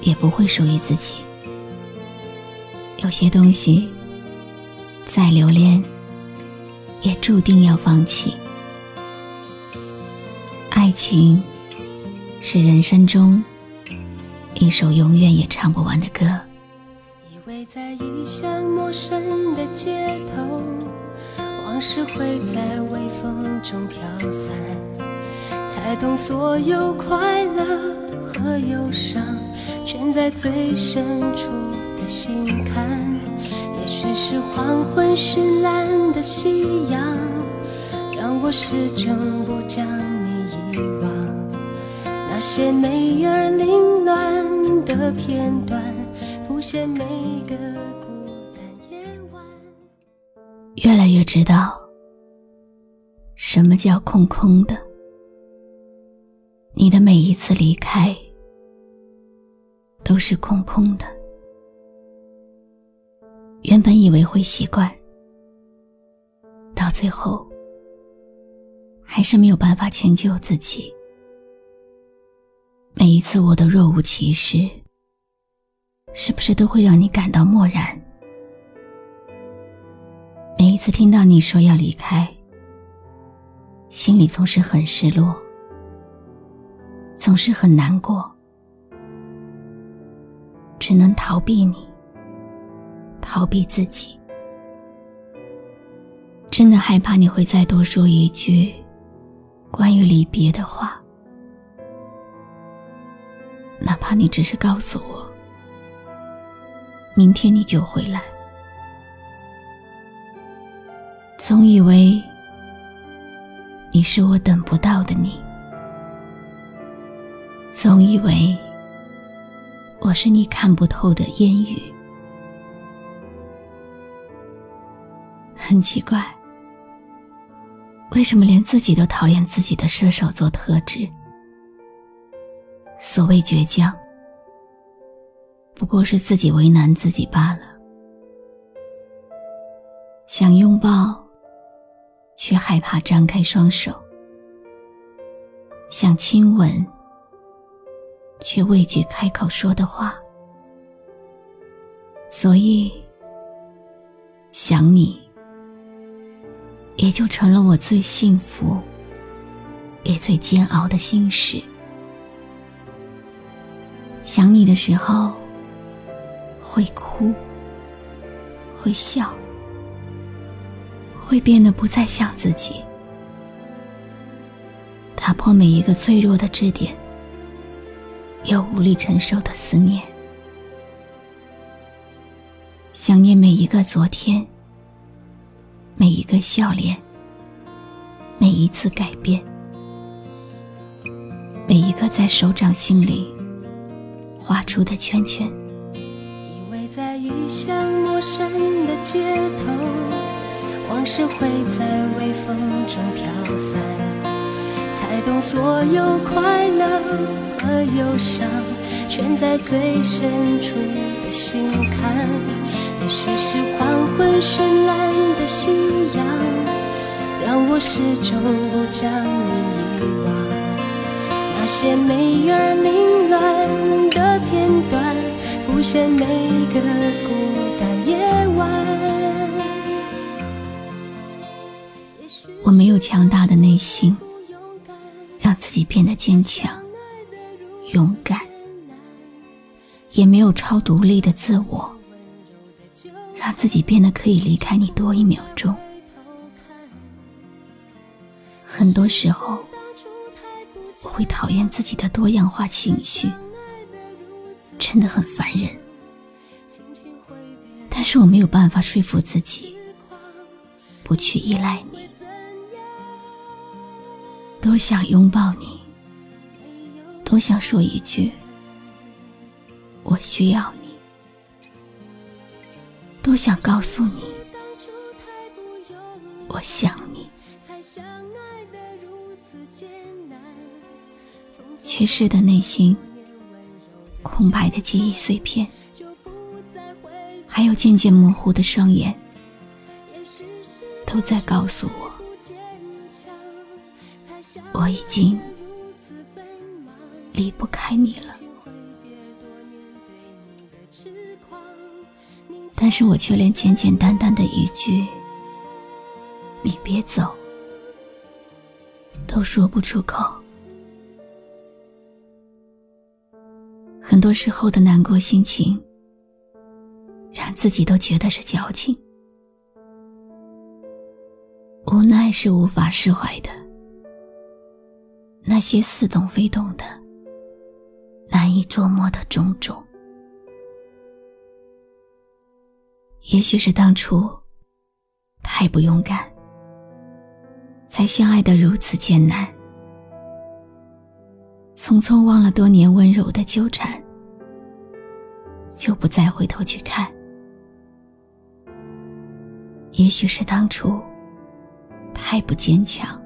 也不会属于自己；有些东西，再留恋，也注定要放弃。爱情，是人生中一首永远也唱不完的歌。依偎在异乡陌生的街头，往事会在微风中飘散。才懂所有快乐和忧伤，全在最深处的心坎。也许是黄昏绚烂的夕阳，让我始终不将你遗忘。那些美而凌乱的片段，浮现每个孤单夜晚。越来越知道，什么叫空空的。你的每一次离开，是空空的。原本以为会习惯，到最后，还是没有办法迁就自己。每一次我都若无其事，是不是都会让你感到漠然？每一次听到你说要离开，心里总是很失落。总是很难过，只能逃避你，逃避自己。真的害怕你会再多说一句关于离别的话，哪怕你只是告诉我，明天你就回来。总以为你是我等不到的你。总以为我是你看不透的烟雨，很奇怪，为什么连自己都讨厌自己的射手座特质？所谓倔强，不过是自己为难自己罢了。想拥抱，却害怕张开双手；想亲吻。却畏惧开口说的话，所以想你，也就成了我最幸福也最煎熬的心事。想你的时候，会哭，会笑，会变得不再像自己，打破每一个脆弱的支点。又无力承受的思念，想念每一个昨天，每一个笑脸，每一次改变，每一个在手掌心里画出的圈圈。依偎在异乡陌生的街头，往事会在微风中飘散，懂所有快乐。和忧伤，全在最深处的心坎。也许是黄昏绚烂的夕阳，让我始终不将你遗忘。那些美而凌乱的片段，浮现每个孤单夜晚。我没有强大的内心，让自己变得坚强。勇敢，也没有超独立的自我，让自己变得可以离开你多一秒钟。很多时候，我会讨厌自己的多样化情绪，真的很烦人。但是我没有办法说服自己，不去依赖你，多想拥抱你。多想说一句：“我需要你，多想告诉你，我想你。缺失的内心，空白的记忆碎片，还有渐渐模糊的双眼，都在告诉我，我已经离不开你了。但是我却连简简单单的一句“你别走”都说不出口。很多时候的难过心情，让自己都觉得是矫情，无奈是无法释怀的。那些似懂非懂的、难以捉摸的种种。也许是当初太不勇敢，才相爱的如此艰难。匆匆忘了多年温柔的纠缠，就不再回头去看。也许是当初太不坚强，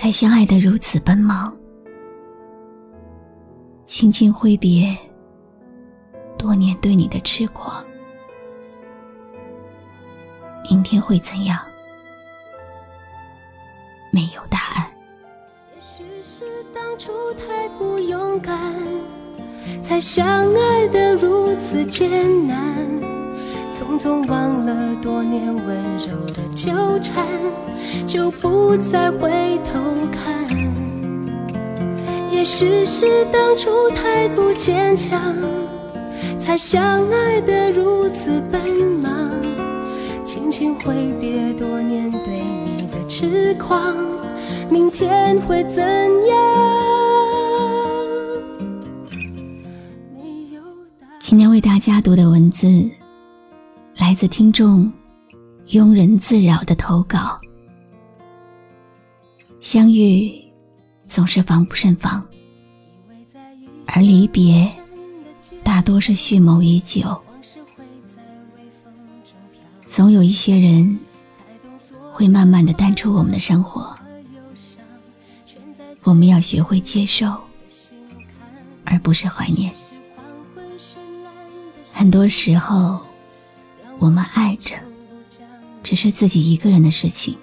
才相爱的如此奔忙。轻轻挥别。多年对你的痴狂，明天会怎样？没有答案。也许是当初太不勇敢，才相爱的如此艰难。匆匆忘了多年温柔的纠缠，就不再回头看。也许是当初太不坚强。才相爱的如此奔忙，轻轻挥别多年对你的痴狂，明天会怎样？今天为大家读的文字，来自听众庸人自扰的投稿。相遇总是防不胜防，而离别。大多是蓄谋已久，总有一些人会慢慢的淡出我们的生活，我们要学会接受，而不是怀念。很多时候，我们爱着，只是自己一个人的事情。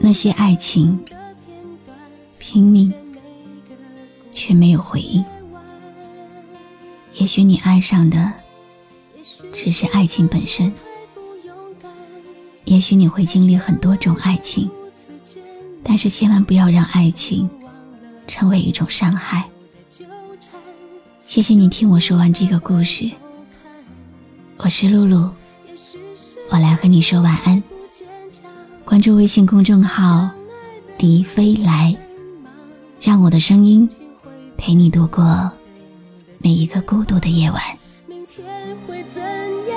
那些爱情，拼命，却没有回应。也许你爱上的只是爱情本身，也许你会经历很多种爱情，但是千万不要让爱情成为一种伤害。谢谢你听我说完这个故事，我是露露，我来和你说晚安。关注微信公众号“笛飞来”，让我的声音陪你度过。每一个孤独的夜晚明天会怎样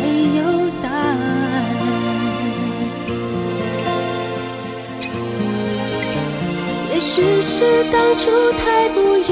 没有答案也许是当初太不勇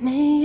没。